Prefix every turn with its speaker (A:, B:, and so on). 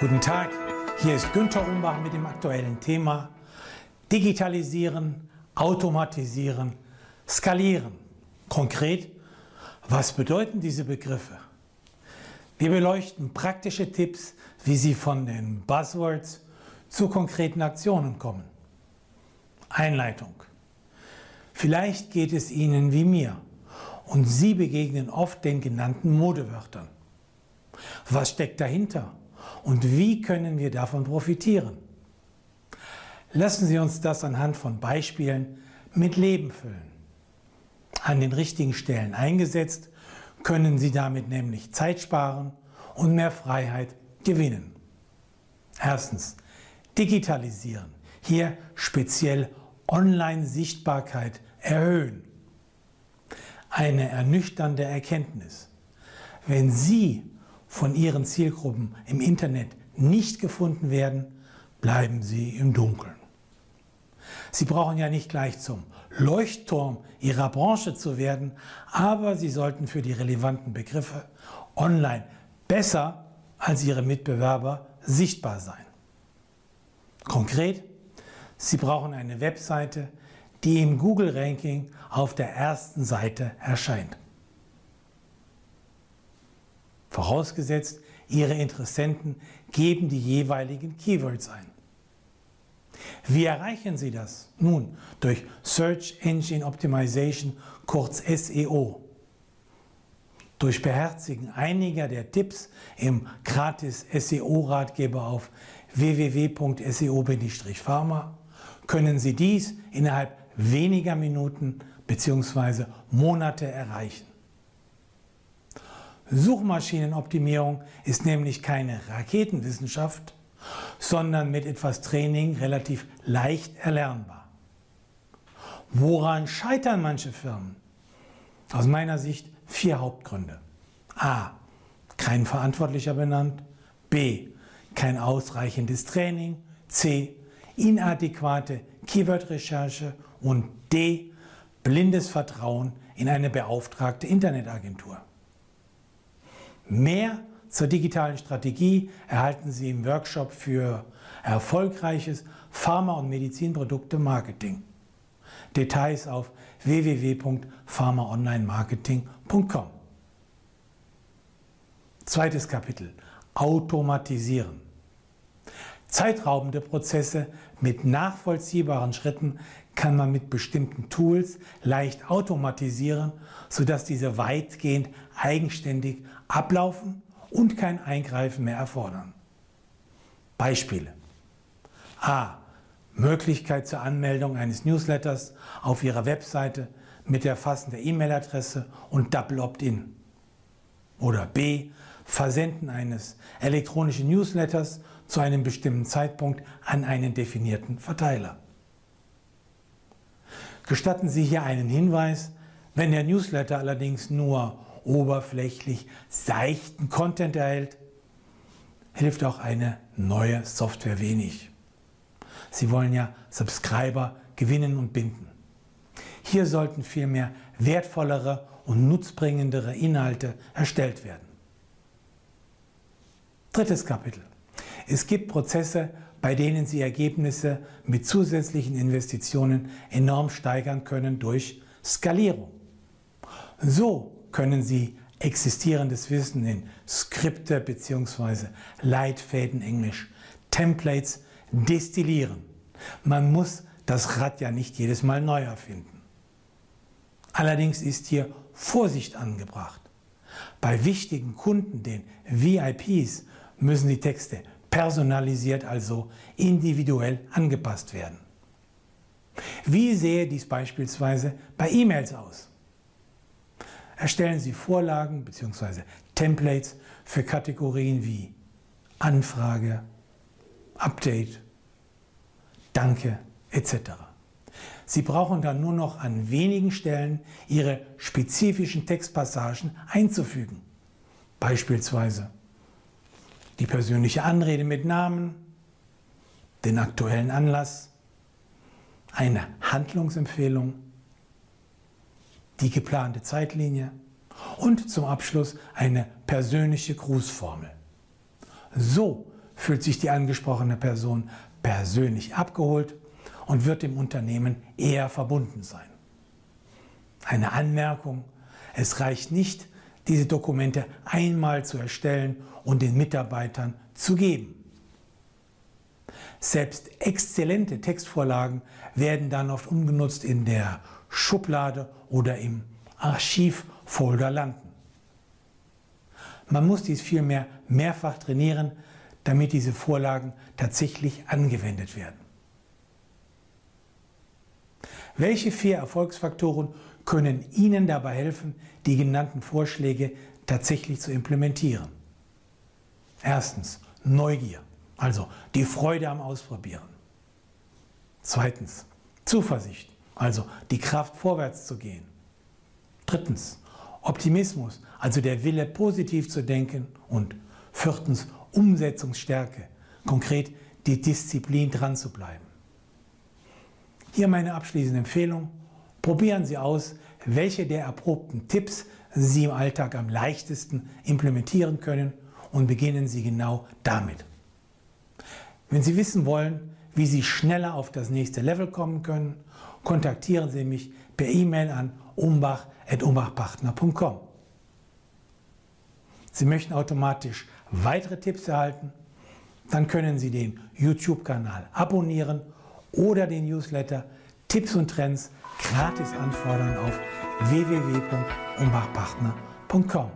A: Guten Tag, hier ist Günter Umbach mit dem aktuellen Thema Digitalisieren, Automatisieren, Skalieren. Konkret, was bedeuten diese Begriffe? Wir beleuchten praktische Tipps, wie sie von den Buzzwords zu konkreten Aktionen kommen. Einleitung. Vielleicht geht es Ihnen wie mir und Sie begegnen oft den genannten Modewörtern. Was steckt dahinter und wie können wir davon profitieren? Lassen Sie uns das anhand von Beispielen mit Leben füllen. An den richtigen Stellen eingesetzt, können Sie damit nämlich Zeit sparen und mehr Freiheit gewinnen. Erstens, digitalisieren. Hier speziell Online-Sichtbarkeit erhöhen. Eine ernüchternde Erkenntnis. Wenn Sie von Ihren Zielgruppen im Internet nicht gefunden werden, bleiben Sie im Dunkeln. Sie brauchen ja nicht gleich zum Leuchtturm Ihrer Branche zu werden, aber Sie sollten für die relevanten Begriffe online besser als Ihre Mitbewerber sichtbar sein. Konkret, Sie brauchen eine Webseite, die im Google-Ranking auf der ersten Seite erscheint. Vorausgesetzt, Ihre Interessenten geben die jeweiligen Keywords ein. Wie erreichen Sie das? Nun, durch Search Engine Optimization, kurz SEO. Durch Beherzigen einiger der Tipps im gratis SEO-Ratgeber auf www.seo-pharma können Sie dies innerhalb weniger Minuten bzw. Monate erreichen. Suchmaschinenoptimierung ist nämlich keine Raketenwissenschaft, sondern mit etwas Training relativ leicht erlernbar. Woran scheitern manche Firmen? Aus meiner Sicht vier Hauptgründe. A. Kein Verantwortlicher benannt. B. Kein ausreichendes Training. C. Inadäquate Keyword-Recherche. Und D. Blindes Vertrauen in eine beauftragte Internetagentur. Mehr zur digitalen Strategie erhalten Sie im Workshop für erfolgreiches Pharma- und Medizinprodukte-Marketing. Details auf www.pharmaonlinemarketing.com. Zweites Kapitel. Automatisieren. Zeitraubende Prozesse mit nachvollziehbaren Schritten kann man mit bestimmten Tools leicht automatisieren, sodass diese weitgehend eigenständig ablaufen und kein Eingreifen mehr erfordern. Beispiele. A. Möglichkeit zur Anmeldung eines Newsletters auf Ihrer Webseite mit der E-Mail-Adresse und Double Opt-in. Oder B. Versenden eines elektronischen Newsletters zu einem bestimmten Zeitpunkt an einen definierten Verteiler. Gestatten Sie hier einen Hinweis, wenn der Newsletter allerdings nur oberflächlich seichten Content erhält, hilft auch eine neue Software wenig. Sie wollen ja Subscriber gewinnen und binden. Hier sollten vielmehr wertvollere und nutzbringendere Inhalte erstellt werden. Drittes Kapitel. Es gibt Prozesse, bei denen Sie Ergebnisse mit zusätzlichen Investitionen enorm steigern können durch Skalierung. So können Sie existierendes Wissen in Skripte bzw. Leitfäden Englisch, Templates destillieren. Man muss das Rad ja nicht jedes Mal neu erfinden. Allerdings ist hier Vorsicht angebracht. Bei wichtigen Kunden, den VIPs, müssen die Texte personalisiert, also individuell angepasst werden. Wie sähe dies beispielsweise bei E-Mails aus? Erstellen Sie Vorlagen bzw. Templates für Kategorien wie Anfrage, Update, Danke etc. Sie brauchen dann nur noch an wenigen Stellen Ihre spezifischen Textpassagen einzufügen. Beispielsweise die persönliche Anrede mit Namen, den aktuellen Anlass, eine Handlungsempfehlung, die geplante Zeitlinie und zum Abschluss eine persönliche Grußformel. So fühlt sich die angesprochene Person persönlich abgeholt und wird dem Unternehmen eher verbunden sein. Eine Anmerkung, es reicht nicht, diese Dokumente einmal zu erstellen und den Mitarbeitern zu geben. Selbst exzellente Textvorlagen werden dann oft ungenutzt in der Schublade oder im Archivfolder landen. Man muss dies vielmehr mehrfach trainieren, damit diese Vorlagen tatsächlich angewendet werden. Welche vier Erfolgsfaktoren können Ihnen dabei helfen, die genannten Vorschläge tatsächlich zu implementieren? Erstens Neugier, also die Freude am Ausprobieren. Zweitens Zuversicht, also die Kraft vorwärts zu gehen. Drittens Optimismus, also der Wille positiv zu denken. Und viertens Umsetzungsstärke, konkret die Disziplin dran zu bleiben. Hier meine abschließende Empfehlung. Probieren Sie aus, welche der erprobten Tipps Sie im Alltag am leichtesten implementieren können und beginnen Sie genau damit. Wenn Sie wissen wollen, wie Sie schneller auf das nächste Level kommen können, kontaktieren Sie mich per E-Mail an umbach.umbachpartner.com. Sie möchten automatisch weitere Tipps erhalten? Dann können Sie den YouTube-Kanal abonnieren oder den Newsletter Tipps und Trends gratis anfordern auf www.umbachpartner.com.